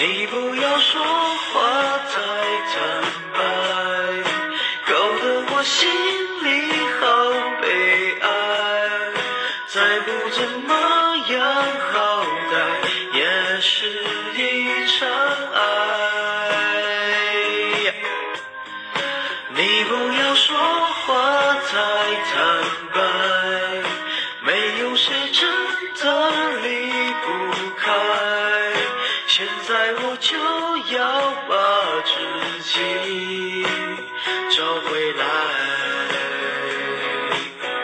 你不要说话太坦白，搞得我心里好悲哀。再不怎么样，好歹也是一场爱。你不要说话太坦白，现在我就要把自己找回来。